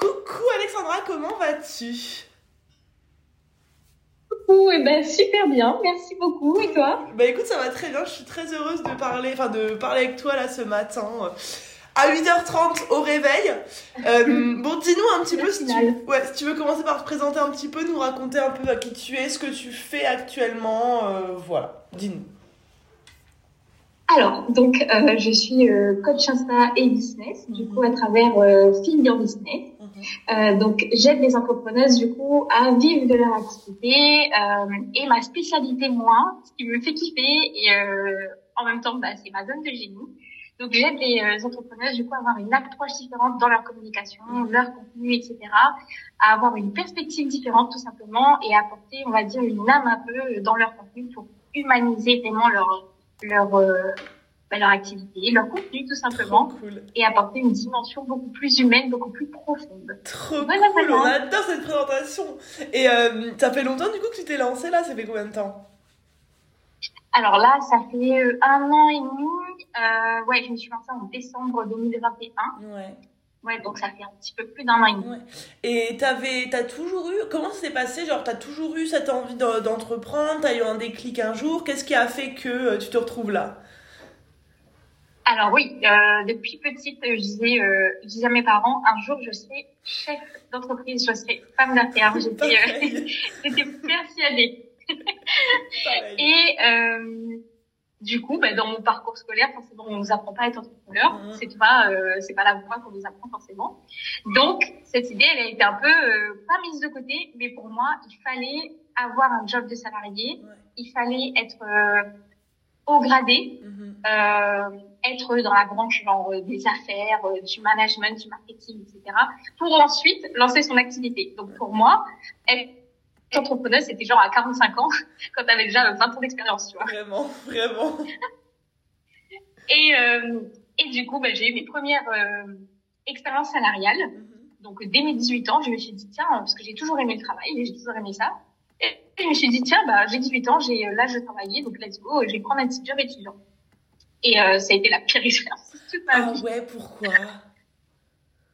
Coucou Alexandra, comment vas-tu? Coucou, et ben super bien, merci beaucoup. Et toi? Bah écoute, ça va très bien. Je suis très heureuse de parler, enfin de parler avec toi là ce matin euh, à 8h30 au réveil. Euh, bon, dis-nous un petit peu si tu, ouais, si tu veux commencer par te présenter un petit peu, nous raconter un peu à qui tu es, ce que tu fais actuellement, euh, voilà. Dis-nous. Alors, donc, euh, je suis euh, coach Insta et business, du coup, à travers euh, Your Business. Euh, donc, j'aide les entrepreneuses, du coup, à vivre de leur activité. Euh, et ma spécialité, moi, ce qui me fait kiffer, et en même temps, bah, c'est ma zone de génie. Donc, j'aide les entrepreneuses, du coup, à avoir une approche différente dans leur communication, leur contenu, etc. À avoir une perspective différente, tout simplement, et apporter, on va dire, une âme un peu dans leur contenu pour humaniser vraiment leur leur euh, bah, leur activité, leur contenu tout simplement, cool. et apporter une dimension beaucoup plus humaine, beaucoup plus profonde. Trop voilà, cool, on adore cette présentation. Et euh, ça fait longtemps du coup que tu t'es lancée là, ça fait combien de temps? Alors là, ça fait euh, un an et demi. Euh, ouais, je me suis lancée en décembre 2021. Ouais. Ouais, donc ça fait un petit peu plus d'un an et demi. Ouais. Et t'avais, t'as toujours eu, comment ça s'est passé? Genre, t'as toujours eu cette envie d'entreprendre? T'as eu un déclic un jour? Qu'est-ce qui a fait que euh, tu te retrouves là? Alors oui, euh, depuis petite, je disais, euh, je disais à mes parents, un jour je serai chef d'entreprise, je serai femme d'affaires. J'étais, euh, j'étais persuadée. et euh, du coup, bah, dans mon parcours scolaire, forcément, on nous apprend pas à être entrepreneur. Mmh. C'est pas, euh, c'est pas la voie qu'on nous apprend forcément. Donc, cette idée, elle a été un peu euh, pas mise de côté, mais pour moi, il fallait avoir un job de salarié. Ouais. Il fallait être euh, haut gradé, mmh. Être dans la branche genre euh, des affaires, euh, du management, du marketing, etc. Pour ensuite lancer son activité. Donc, pour moi, être entrepreneuse, c'était genre à 45 ans, quand tu avais déjà 20 ans d'expérience, tu vois. Vraiment, vraiment. et, euh, et du coup, bah, j'ai eu mes premières euh, expériences salariales. Mm -hmm. Donc, dès mes 18 ans, je me suis dit, tiens, parce que j'ai toujours aimé le travail, j'ai toujours aimé ça. Et je me suis dit, tiens, bah, j'ai 18 ans, j'ai euh, l'âge de travailler, donc let's go, je vais prendre un petit job étudiant. Et euh, ça a été la pire expérience de toute ma ah vie. ouais, pourquoi?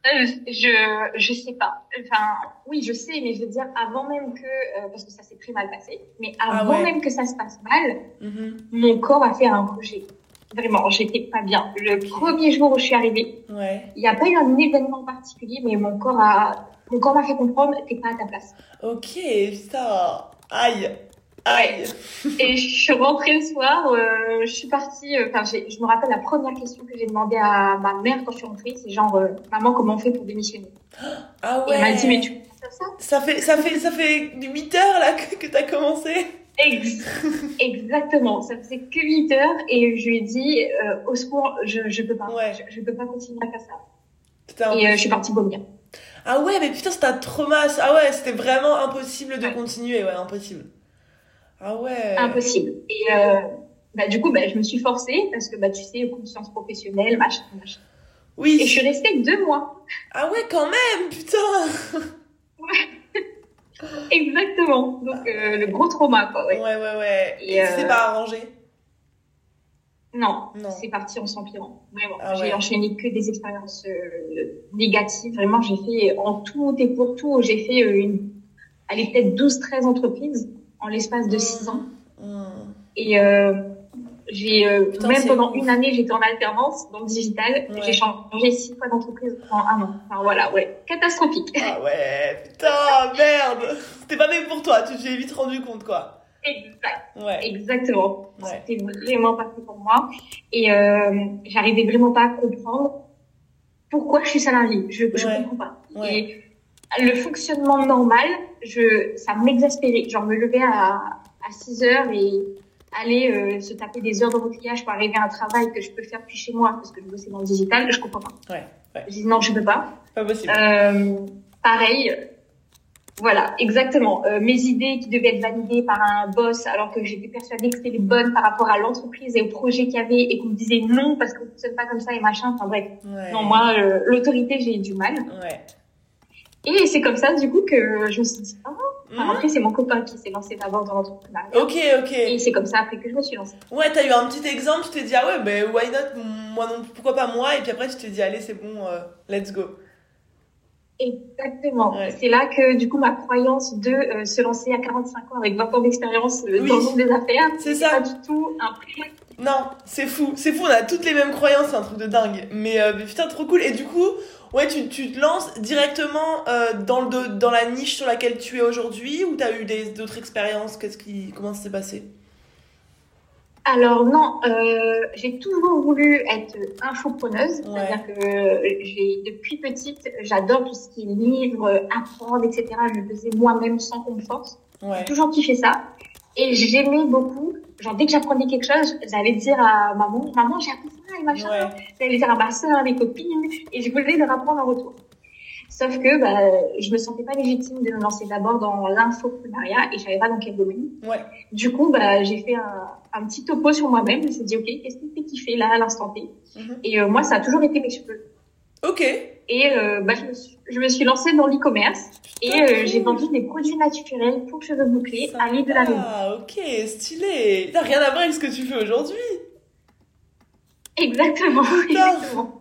Euh, je je sais pas. Enfin, oui, je sais, mais je veux dire avant même que euh, parce que ça s'est très mal passé, mais avant ah ouais. même que ça se passe mal, -hmm. mon corps a fait un rejet. Vraiment, j'étais pas bien. Le premier jour où je suis arrivée, il ouais. n'y a pas eu un événement particulier, mais mon corps a mon corps m'a fait comprendre t'es pas à ta place. Ok, putain, aïe. Aïe. Et je suis rentrée le soir, euh, je suis partie, enfin, euh, je me rappelle la première question que j'ai demandé à ma mère quand je suis rentrée, c'est genre, euh, maman, comment on fait pour démissionner? Ah ouais. Et elle m'a dit, mais tu peux ça? Ça fait, ça fait, ça fait 8 heures là que, que t'as commencé Ex Exactement, ça faisait que 8 heures et je lui ai dit, euh, au secours, je, je peux pas, ouais. je, je peux pas continuer à faire ça. Et je suis partie vomir. Ah ouais, mais putain, c'était un trauma. Ah ouais, c'était vraiment impossible de ouais. continuer, ouais, impossible. Ah ouais. Impossible. Et euh, bah, du coup, bah, je me suis forcée parce que bah, tu sais, conscience professionnelle, machin, machin. Oui. Et je suis restée deux mois. Ah ouais, quand même, putain. Ouais. Exactement. Donc euh, le gros trauma, quoi. Ouais, ouais, ouais. ouais. Et, Et euh... c'est pas arrangé. Non, non. c'est parti en s'empirant. Vraiment. Ah ouais. J'ai enchaîné que des expériences euh, négatives. Vraiment, j'ai fait en tout et pour tout, j'ai fait euh, une, allez peut-être 12-13 entreprises en l'espace de 6 ans. Mmh. Et euh, j'ai euh, même pendant une année, j'étais en alternance dans le digital. Ouais. J'ai changé six fois d'entreprise en un an. Enfin voilà, ouais, catastrophique. Ah ouais, putain, merde. C'était pas même pour toi. Tu t'es vite rendu compte, quoi. Exact. Ouais. Exactement. Ouais. C'était vraiment pas fait pour moi. Et euh, j'arrivais vraiment pas à comprendre pourquoi je suis salariée. Je, je comprends pas. Et le fonctionnement normal, je, ça m'exaspérait. Genre, me lever à, à 6 heures et aller euh, se taper des heures de repliage pour arriver à un travail que je peux faire depuis chez moi parce que je bossais dans le digital, je comprends pas. Ouais, ouais. Je dis non, je peux pas. Pas possible. Euh, pareil. Voilà, exactement. Euh, mes idées qui devaient être validées par un boss alors que j'étais persuadée que c'était les bonnes par rapport à l'entreprise et au projet qu'il y avait et qu'on me disait non parce qu'on ne fonctionne pas comme ça et machin. Enfin bref. Ouais. Non, moi, euh, l'autorité, j'ai eu du mal. Ouais. Et c'est comme ça, du coup, que je me suis dit, oh, Mmh. Après, c'est mon copain qui s'est lancé d'abord dans l'entrepreneuriat. Ok, ok. Et c'est comme ça après que je me suis lancée. Ouais, t'as eu un petit exemple, tu t'es dit, ah ouais, ben why not, moi non, pourquoi pas moi, et puis après tu t'es dit, allez, c'est bon, euh, let's go. Exactement. C'est là que, du coup, ma croyance de euh, se lancer à 45 ans avec 20 ans d'expérience euh, dans le monde des affaires, c'est ça. pas du tout un Non, c'est fou. C'est fou, on a toutes les mêmes croyances, c'est un truc de dingue. Mais, putain, trop cool. Et du coup, ouais, tu, tu te lances directement dans, le, dans la niche sur laquelle tu es aujourd'hui ou t'as eu d'autres expériences? Qu'est-ce qui, Comment ça s'est passé? Alors non, euh, j'ai toujours voulu être infopreneuse, c'est-à-dire que j'ai depuis petite, j'adore tout ce qui est livre, apprendre, etc. Je le faisais moi-même sans qu'on me force. J'ai toujours kiffé ça. Et j'aimais beaucoup, genre dès que j'apprenais quelque chose, j'allais dire à maman, maman j'ai appris ça et machin. J'allais dire à ma soeur, à mes copines, et je voulais leur apprendre en retour. Sauf que bah, je me sentais pas légitime de me lancer d'abord dans l'infoprenariat et je savais pas dans quel domaine. Ouais. Du coup, bah, j'ai fait un, un, petit topo sur moi-même. Je me suis dit, OK, qu'est-ce qui me fait kiffer là, à l'instant T? Mhm. Et euh, moi, ça a toujours été mes cheveux. OK. Et euh, bah, je, me suis, je me suis lancée dans l'e-commerce et euh, j'ai vendu des produits naturels pour cheveux bouclés à l'île de la Ah, ok, stylé. T'as rien à voir avec ce que tu fais aujourd'hui. Exactement, exactement.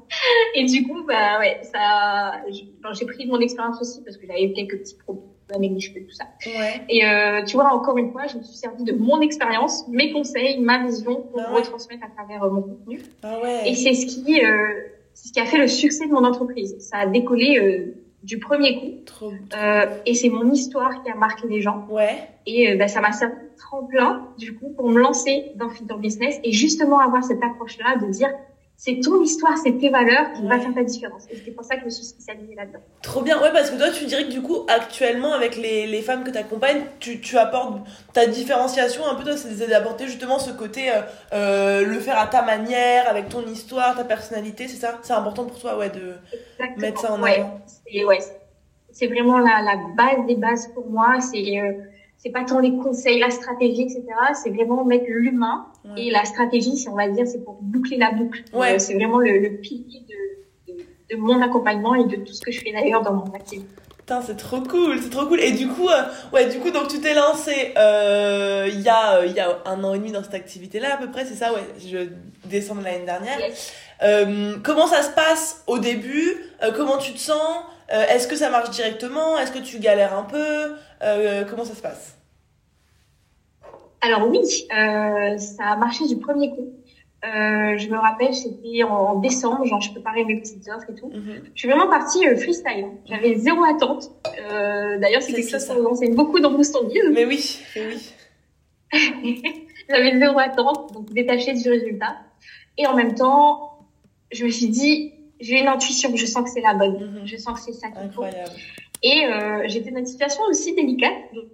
Et du coup, bah ouais, ça, j'ai pris mon expérience aussi parce que j'avais eu quelques petits problèmes avec les cheveux, tout ça. Ouais. Et euh, tu vois, encore une fois, je me suis servi de mon expérience, mes conseils, ma vision pour ah retransmettre à travers mon contenu. Ah ouais. Et c'est ce qui, euh, c'est ce qui a fait le succès de mon entreprise. Ça a décollé euh, du premier coup. Trop, Euh, et c'est mon histoire qui a marqué les gens. Ouais. Et euh, bah, ça m'a servi de tremplin, du coup, pour me lancer dans Fit Business et justement avoir cette approche-là de dire c'est ton histoire, c'est tes valeurs qui va faire ta différence. Et c'est pour ça que je me suis spécialisée là-dedans. Trop bien, ouais, parce que toi, tu dirais que du coup, actuellement, avec les, les femmes que tu accompagnes, tu, tu apportes ta différenciation un peu, toi, c'est d'apporter justement ce côté, euh, euh, le faire à ta manière, avec ton histoire, ta personnalité, c'est ça? C'est important pour toi, ouais, de mettre ça en avant. C'est ouais, c'est vraiment la, la base des bases pour moi. C'est. Euh, c'est pas tant les conseils, la stratégie, etc. C'est vraiment mettre l'humain et la stratégie, si on va dire, c'est pour boucler la boucle. Ouais. Euh, c'est vraiment le, le pilier de, de, de, mon accompagnement et de tout ce que je fais d'ailleurs dans mon activité. Putain, c'est trop cool, c'est trop cool. Et du coup, euh, ouais, du coup, donc tu t'es lancé euh, il y a il y a un an et demi dans cette activité-là à peu près, c'est ça, ouais. Je descends de l'année dernière. Comment ça se passe au début? Comment tu te sens? Est-ce que ça marche directement? Est-ce que tu galères un peu? Comment ça se passe? Alors oui, euh, ça a marché du premier coup. Euh, je me rappelle, c'était en, décembre, genre je préparais mes petites offres et tout. Mhm. Je suis vraiment partie euh, freestyle. J'avais zéro attente. Euh, D'ailleurs, c'est quelque chose qu'on enseigne beaucoup dans Boost Mais oui, mais oui. J'avais zéro attente, donc détachée du résultat. Et en même temps, je me suis dit, j'ai une intuition, je sens que c'est la bonne. Mhm. Je sens que c'est ça qu'il faut. Et euh, j'étais dans une situation aussi délicate. Donc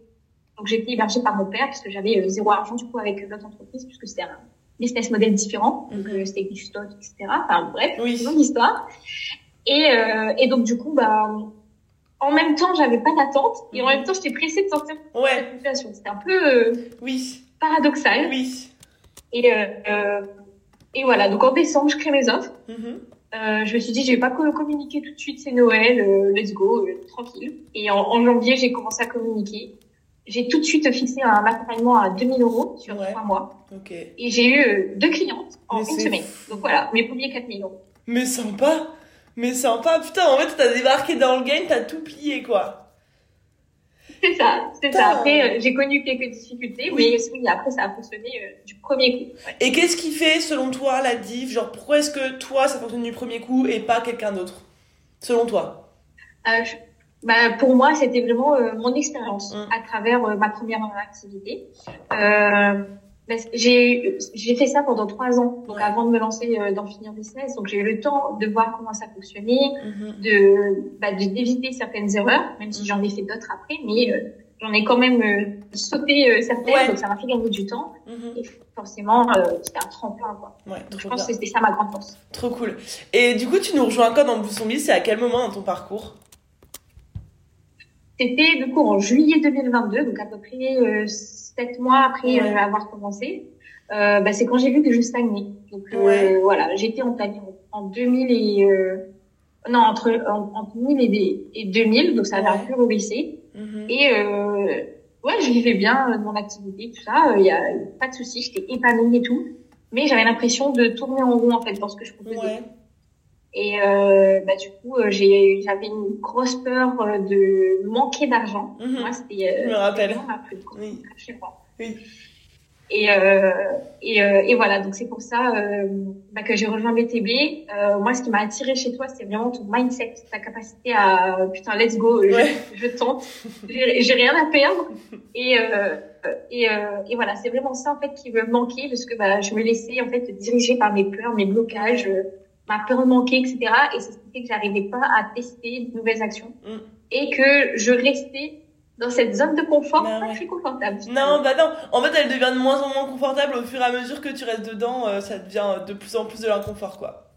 j'ai été hébergée par mon père parce que j'avais euh, zéro argent du coup avec l'autre entreprise puisque c'était un business model différent. Donc euh, c'était du stock, etc. Enfin bref, oui. une histoire. Et, euh, et donc du coup, bah, en même temps, j'avais pas d'attente et en mhm. même temps, j'étais pressée de sortir de cette situation. C'était un peu euh, oui. paradoxal. Oui. Et, euh, et voilà, donc en décembre, je crée mes offres. Mhm. Euh, je me suis dit, je vais pas communiquer tout de suite, c'est Noël, let's go, tranquille. Et en, en janvier, j'ai commencé à communiquer j'ai tout de suite fixé un accompagnement à 2000 euros sur trois mois. Et j'ai eu euh, deux clientes en une semaine. Donc voilà, mes premiers 4000 euros. Mais sympa Mais sympa Putain, en fait, t'as débarqué dans le game, t'as tout plié, quoi. C'est ça, c'est ça. Après, euh, j'ai connu quelques difficultés, oui. mais oui, après, ça a fonctionné euh, du premier coup. Et qu'est-ce qui fait, selon toi, la diff? Genre, pourquoi est-ce que toi, ça fonctionne du premier coup et pas quelqu'un d'autre? Selon toi? Euh, bah, pour moi, c'était vraiment euh, mon expérience mm. à travers euh, ma première activité. Euh, j'ai j'ai fait ça pendant trois ans, donc avant de me lancer euh, dans Finir Business. Donc j'ai eu le temps de voir comment ça fonctionnait, mm-hmm. de bah, d'éviter certaines erreurs, même si j'en ai fait d'autres après, mais j'en ai quand même sauté certaines, donc ça m'a fait gagner du temps. Mm-hmm. Et forcément, c'était un tremplin, quoi. Ouais, donc, je pense que c'était ça ma grande force. Trop cool. Et du coup, tu nous rejoins quand dans Boussonville C'est à quel moment dans ton parcours? C'était du coup en juillet 2022, donc à peu près euh, sept mois après euh, avoir commencé. Euh, bah, c'est quand j'ai vu que je stagnais. Donc euh, voilà, j'étais en, en 2000 et non entre entre 1000 et, et 2000, donc ça avait un peu rebaissé. Mm-hmm. Et ouais, je vivais bien de mon activité, tout ça. Il y a pas de souci, j'étais épanouie et tout. Mais j'avais l'impression de tourner en rond en fait dans ce que je proposais. Et euh, bah, du coup, euh, j'ai, j'avais une grosse peur euh, de manquer d'argent. Mhm. Moi, c'était Je me rappelle. vraiment ma plus grosse Oui. chez moi. Oui. Et, euh, et, euh, et voilà, donc c'est pour ça euh, bah, que j'ai rejoint BTB. Euh, moi, ce qui m'a attiré chez toi, c'est vraiment ton mindset, ta capacité à putain, let's go, je, Ouais. je tente, j'ai rien à perdre. Et, euh, et, euh, et voilà, c'est vraiment ça en fait qui me manquait parce que bah, je me laissais en fait diriger par mes peurs, mes blocages, ma peur de manquer, etc. Et c'est ce qui fait que j'arrivais pas à tester de nouvelles actions Mm. et que je restais dans cette zone de confort Bah pas ouais. très confortable. Non, bah non. En fait, elle devient de moins en moins confortable au fur et à mesure que tu restes dedans. euh, ça devient de plus en plus de l'inconfort, quoi.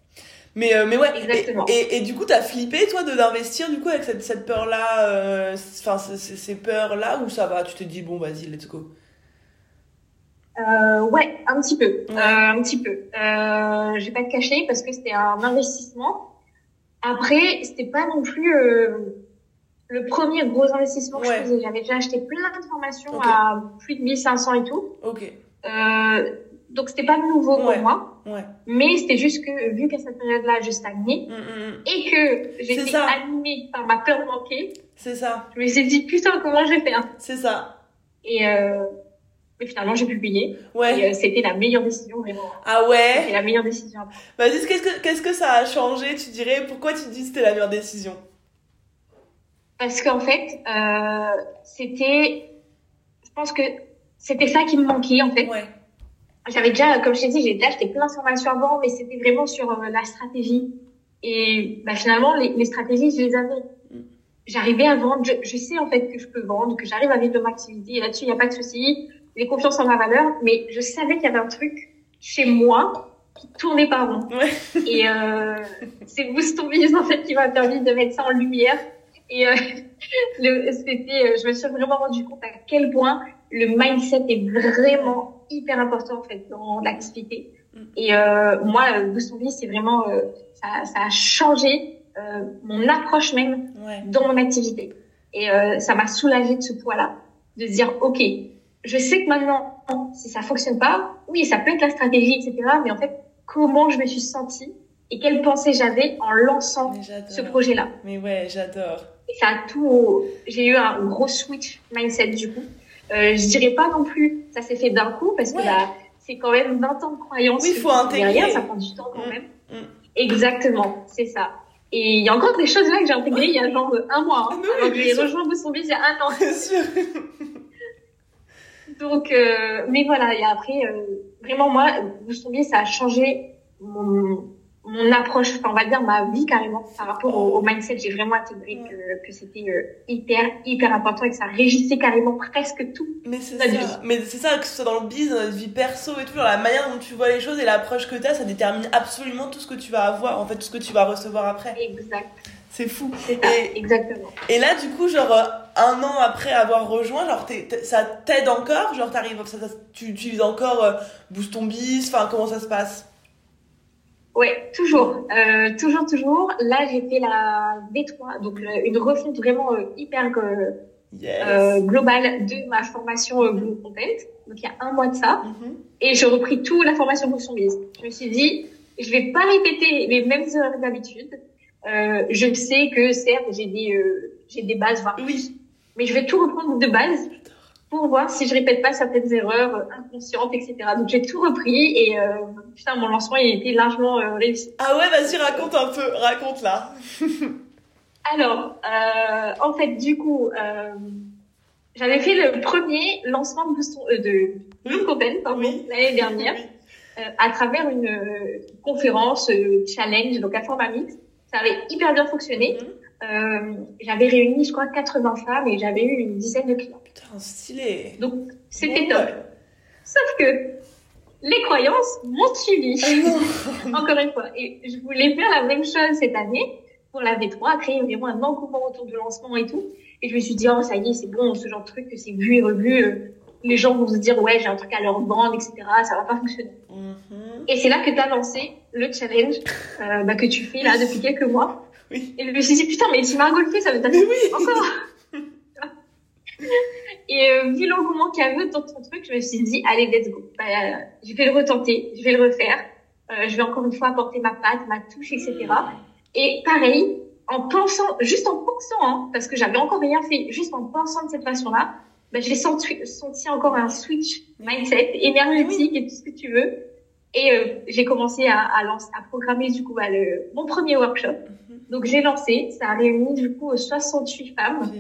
Mais, euh, mais ouais. Exactement. Et, et, et du coup, t'as flippé, toi, de d'investir, du coup, avec cette, cette peur-là, euh, enfin, ces, ces- peurs-là, ou ça va Tu t'es dit, bon, vas-y, let's go? Euh, ouais, un petit peu, Ouais. euh, un petit peu. Euh, je vais pas te cacher parce que c'était un investissement. Après, c'était pas non plus euh, le premier gros investissement que Ouais. je faisais. J'avais déjà acheté plein de formations à plus de 1500 et tout. Ok. Euh, donc c'était pas nouveau Ouais. pour moi, Ouais. mais c'était juste que vu qu'à cette période-là, je stagnais Mm, mm, mm. et que j'étais animée par ma peur de manquer, C'est ça. je me suis dit putain comment je vais faire? C'est ça. Et, euh, et finalement j'ai pu payer. Ouais. Euh, c'était la meilleure décision vraiment. Ah ouais? C'était la meilleure décision. Vas-y, qu'est-ce que, qu'est-ce que ça a changé, tu dirais? Pourquoi tu dis que c'était la meilleure décision? Parce qu'en fait, euh, c'était, je pense que c'était ça qui me manquait en fait. Ouais. J'avais déjà, comme je t'ai dit, j'ai déjà acheté plein de formations avant, mais c'était vraiment sur euh, la stratégie. Et bah, finalement, les, les stratégies, je les avais. Mm. J'arrivais à vendre, je, je sais en fait que je peux vendre, que j'arrive à vivre de mon activité. Et là-dessus, il n'y a pas de souci. J'ai confiance en ma valeur, mais je savais qu'il y avait un truc chez moi qui tournait pas rond. Ouais. Et euh, c'est Boost Ton Business en fait qui m'a permis de mettre ça en lumière. Et euh, le, c'était, euh, je me suis vraiment rendu compte à quel point le mindset est vraiment hyper important en fait dans l'activité. Mm. Et euh, moi, Boost Ton Business, c'est vraiment, euh, ça, ça a changé euh, mon approche même Ouais. dans mon activité. Et euh, ça m'a soulagé de ce poids-là, de se dire ok, je sais que maintenant, si ça fonctionne pas, oui, ça peut être la stratégie, etc. Mais en fait, comment je me suis sentie et quelles pensées j'avais en lançant ce projet-là. Mais ouais, j'adore. Et ça a tout. J'ai eu un gros switch mindset du coup. Euh, je dirais pas non plus, ça s'est fait d'un coup parce que bah, c'est quand même 20 ans de croyance. Oui, faut intégrer. Derrière, ça prend du temps quand Mm, même. mm. Exactement, c'est ça. Et il y a encore des choses là que j'ai intégrées il y a genre un mois. Hein, Ah, oui, alors que j'ai rejoint Biz il y a un an. Bien sûr. Donc, euh, mais voilà, et après, euh, vraiment, moi, Ton Biz, ça a changé mon, mon approche, enfin, on va dire ma vie carrément, par rapport au, au mindset. J'ai vraiment intégré que, que c'était euh, hyper, hyper important et que ça régissait carrément presque tout. Mais c'est ça. vie. Mais c'est ça, que ce soit dans le biz, dans notre vie perso et tout, genre la manière dont tu vois les choses et l'approche que tu as, ça détermine absolument tout ce que tu vas avoir, en fait, tout ce que tu vas recevoir après. Exact, C'est fou. c'est ça, Et- exactement. Et là, du coup, genre, euh, un an après avoir rejoint, genre, t'es- ça t'aide encore? Genre, t'arrives, tu utilises encore euh, Boost ton biz Enfin, comment ça se passe? Ouais, toujours, euh, toujours, toujours. Là, j'ai fait la V3, donc euh, une refonte vraiment euh, hyper Yes. euh, globale de ma formation Blue Content. Donc, il y a un mois de ça. Mhm. Et j'ai repris tout la formation biz. Je me suis dit, je vais pas répéter les mêmes erreurs d'habitude. Euh, je sais que certes, j'ai des, euh, j'ai des bases, voire Oui. mais je vais tout reprendre de base pour voir si je répète pas certaines erreurs euh, inconscientes, etc. Donc j'ai tout repris et euh, putain, mon lancement il a été largement euh, réussi. Ah ouais, vas-y, raconte un peu, raconte là. Alors, euh, en fait, du coup, euh, j'avais fait le premier lancement de, Boost- euh, de Content pardon, Oui. l'année dernière. Euh, à travers une conférence challenge, donc à format mix. Ça avait hyper bien fonctionné. Mhm. Euh, j'avais réuni, je crois, 80 femmes et j'avais eu une dizaine de clients. Putain, stylé. Donc, c'était Bon, top. ouais. Sauf que les croyances m'ont suivi, Ah encore une fois. Et je voulais faire la même chose cette année pour la V3, créer vraiment un engouement autour du lancement et tout. Et je me suis dit, oh, ça y est, c'est bon, ce genre de truc, c'est vu et revu. Les gens vont se dire, ouais, j'ai un truc à leur vendre, etc. Ça va pas fonctionner. Mhm. Et c'est là que tu as lancé le challenge euh, bah, que tu fais là depuis quelques mois. Oui. Et je me suis dit, putain, mais tu m'as golfé, ça veut dire oui. encore. Et euh, vu l'engouement qu'il y avait dans ton truc, je me suis dit, allez, let's go. Bah, euh, je vais le retenter, je vais le refaire. Euh, je vais encore une fois apporter ma patte, ma touche, etc. Et pareil, en pensant, juste en pensant, hein, parce que j'avais encore rien fait, juste en pensant de cette façon-là, ben, j'ai senti, senti encore un switch mindset énergétique et tout ce que tu veux. Et euh, j'ai commencé à, à, lancer, à programmer du coup bah, le, mon premier workshop. Mhm. Donc j'ai lancé, ça a réuni du coup 68 femmes.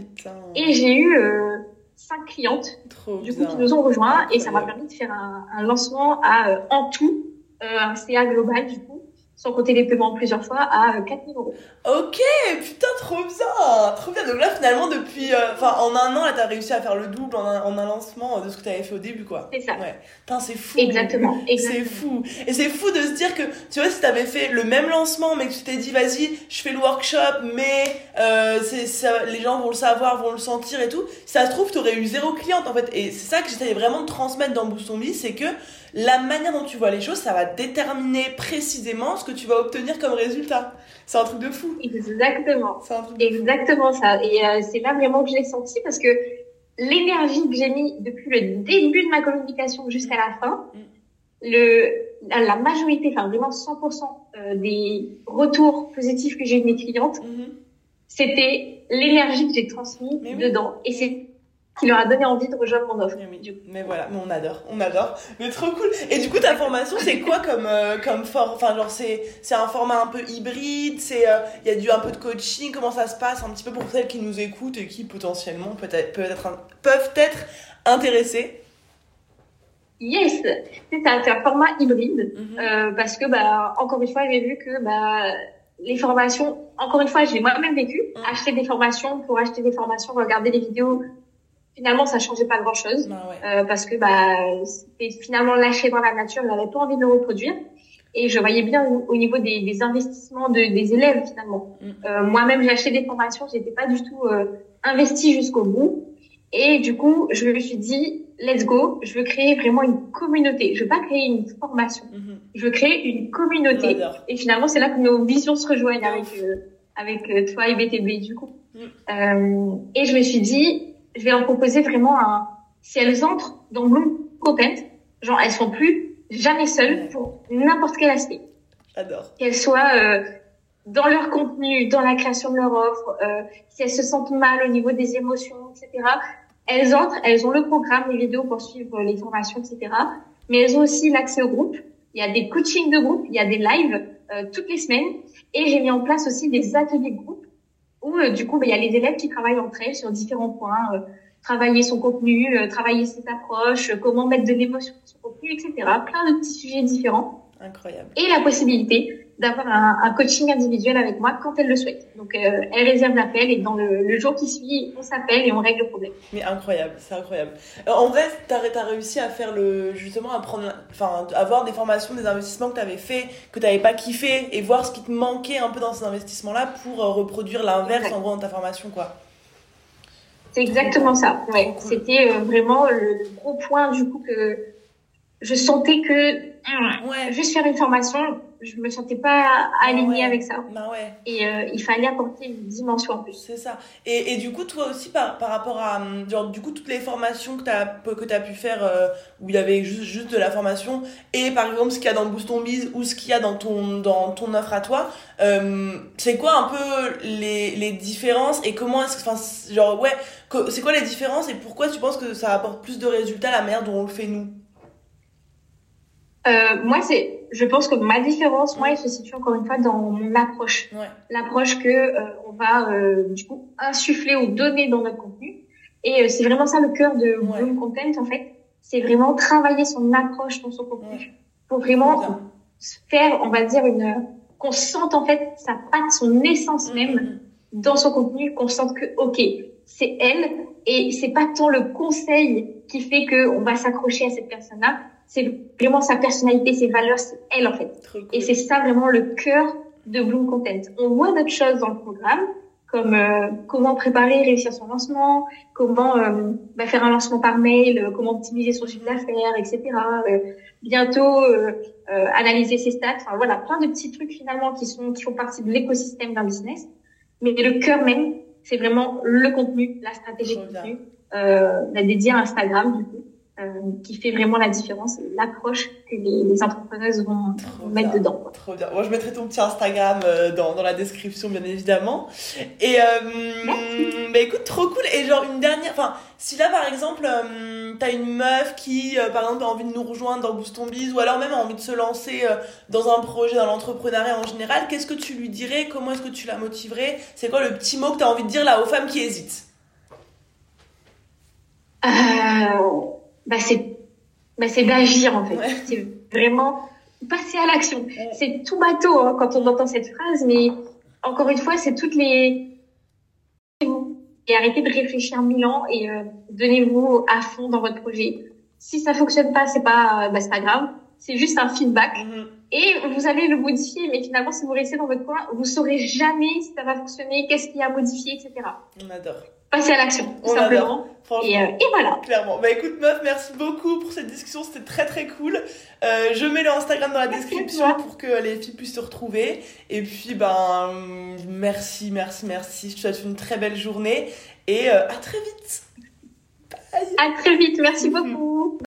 Et j'ai eu euh, 5 clientes Trop du coup qui nous ont rejoints. Et ça m'a permis de faire un, un lancement à euh, en tout euh, un CA global du coup sans compter les paiements plusieurs fois, à 4000 euros. Ok, putain, trop bien, trop bien. Donc là, finalement, depuis, euh, en un an, là, t'as réussi à faire le double en un, en un lancement de ce que t'avais fait au début, quoi. C'est ça. Ouais. Putain, c'est fou. Exactement. C'est fou. Et c'est fou de se dire que, tu vois, si t'avais fait le même lancement, mais que tu t'es dit, vas-y, je fais le workshop, mais euh, ça, les gens vont le savoir, vont le sentir et tout. Si ça se trouve, t'aurais eu zéro cliente, en fait. Et c'est ça que j'essayais vraiment de transmettre dans Boost Vie, c'est que la manière dont tu vois les choses, ça va déterminer précisément ce que tu vas obtenir comme résultat. C'est un truc de fou. Exactement. Un truc de Exactement fou. ça. Et euh, c'est là vraiment que je l'ai senti parce que l'énergie que j'ai mis depuis le début de ma communication jusqu'à la fin, mm. le, la, majorité, enfin vraiment 100% euh, des retours positifs que j'ai eu de mes clientes, mm-hmm. c'était l'énergie que j'ai transmise dedans. Et c'est qui leur a donné envie de rejoindre mon offre. Mais, mais voilà, mais on adore, on adore. Mais trop cool. Et du coup, ta formation, c'est quoi comme euh, comme for... enfin genre c'est c'est un format un peu hybride, c'est il euh, y a du un peu de coaching, comment ça se passe un petit peu pour celles qui nous écoutent et qui potentiellement peut-être peut-être peuvent être intéressées? Yes, c'est un, un format hybride mhm. euh, parce que bah encore une fois, j'ai vu que bah les formations, encore une fois, j'ai moi-même vécu, mhm. acheter des formations pour acheter des formations, regarder des vidéos, finalement ça changeait pas grand chose bah euh, parce que bah c'était finalement lâché dans la nature j'avais pas envie de le reproduire. Et je voyais bien au, niveau des, des, investissements de, des élèves finalement. Mm. euh, moi-même j'ai acheté des formations j'étais pas du tout euh, investie jusqu'au bout. Et du coup je me suis dit let's go je veux créer vraiment une communauté. Je veux pas créer une formation. Mm-hmm. je veux créer une communauté. Et finalement c'est là que nos visions se rejoignent avec euh, avec euh, toi et BTB du coup. Mm. euh, et je me suis dit je vais leur proposer vraiment un, si elles entrent dans Bloom Content, genre elles sont plus jamais seules pour n'importe quel aspect. J'adore. Qu'elles soient euh, dans leur contenu, dans la création de leur offre, euh, si elles se sentent mal au niveau des émotions, etc. Elles entrent, elles ont le programme, les vidéos pour suivre les formations, etc. Mais elles ont aussi l'accès au groupe. Il y a des coachings de groupe, il y a des lives euh, toutes les semaines. Et j'ai mis en place aussi des ateliers de groupe où euh, du coup, bah, il y a les élèves qui travaillent entre elles sur différents points, euh, travailler son contenu, euh, travailler ses approches, comment mettre de l'émotion sur son contenu, etc. Plein de petits sujets différents. Incroyable. Et la possibilité d'avoir un, un, coaching individuel avec moi quand elle le souhaite. Donc, euh, elle réserve l'appel et dans le, le, jour qui suit, on s'appelle et on règle le problème. Mais incroyable, c'est incroyable. en vrai, tu as, réussi à faire le, justement, à prendre, enfin, avoir des formations, des investissements que tu avais fait, que tu n'avais pas kiffé et voir ce qui te manquait un peu dans ces investissements-là pour euh, reproduire l'inverse en gros dans ta formation, quoi. C'est exactement ça. Ouais. C'était euh, vraiment le gros point du coup que je sentais que ouais. juste faire une formation, je me sentais pas alignée avec ça. Bah ouais. Et euh, il fallait apporter une dimension en plus. C'est ça. Et, et du coup, toi aussi, par, par rapport à hum, genre, du coup, toutes les formations que tu as, que as pu faire euh, où il y avait juste, juste de la formation, et par exemple ce qu'il y a dans Boost on Biz ou ce qu'il y a dans ton, dans ton offre à toi, euh, c'est quoi un peu les, les différences et comment est-ce que, enfin, genre, ouais, c'est quoi les différences et pourquoi tu penses que ça apporte plus de résultats la manière dont on le fait nous? Euh, moi, c'est, je pense que ma différence, moi, elle se situe encore une fois dans mon approche. Ouais. L'approche que euh, on va euh, du coup insuffler ou donner dans notre contenu. Et euh, c'est vraiment ça le cœur de mon Content en fait. C'est vraiment travailler son approche dans son contenu pour vraiment faire, on va dire une, qu'on sente en fait sa patte, son essence mm, même mm. dans son contenu, qu'on sente que ok, c'est elle et c'est pas tant le conseil qui fait que on va s'accrocher à cette personne-là c'est vraiment sa personnalité, ses valeurs, c'est elle en fait. Et c'est ça vraiment le cœur de Bloom Content. On voit d'autres choses dans le programme, comme euh, comment préparer et réussir son lancement, comment euh, bah, faire un lancement par mail, euh, comment optimiser son chiffre d'affaires, etc. bientôt analyser ses stats. Enfin voilà, plein de petits trucs finalement qui sont qui font partie de l'écosystème d'un business. Mais le cœur même, c'est vraiment le contenu, la stratégie de contenu, euh, dédiée à Instagram du coup. Euh, qui fait vraiment la différence et l'approche que les, les, entrepreneuses vont, mettre dedans. Quoi. Trop bien. Moi, je mettrai ton petit Instagram euh, dans, dans la description, bien évidemment. Et euh, bah écoute, trop cool. Et genre une dernière, enfin, si là par exemple, euh, t'as une meuf qui, euh, par exemple, a envie de nous rejoindre dans Boost Ton Biz ou alors même a envie de se lancer dans un projet, dans l'entrepreneuriat en général, qu'est-ce que tu lui dirais? Comment est-ce que tu la motiverais? C'est quoi le petit mot que t'as envie de dire là aux femmes qui hésitent? Euh bah c'est bah c'est d'agir en fait. C'est vraiment passer à l'action. C'est tout bateau hein, quand on entend cette phrase, mais encore une fois, c'est toutes les et arrêtez de réfléchir mille ans et euh, donnez-vous à fond dans votre projet. Si ça fonctionne pas, c'est pas bah, c'est pas grave. C'est juste un feedback mm-hmm. Et vous allez le modifier. Mais finalement, si vous restez dans votre coin, vous saurez jamais si ça va fonctionner, qu'est-ce qu'il y a à modifier, etc. On adore passer à l'action, tout simplement. Et, euh, et, voilà. Clairement. Bah écoute, meuf, merci beaucoup pour cette discussion. C'était très très cool. Euh, je mets le Instagram dans la description pour que les filles puissent se retrouver. Et puis, ben, merci, merci, merci. Je te souhaite une très belle journée et euh, à très vite. Bye. À très vite. Merci beaucoup.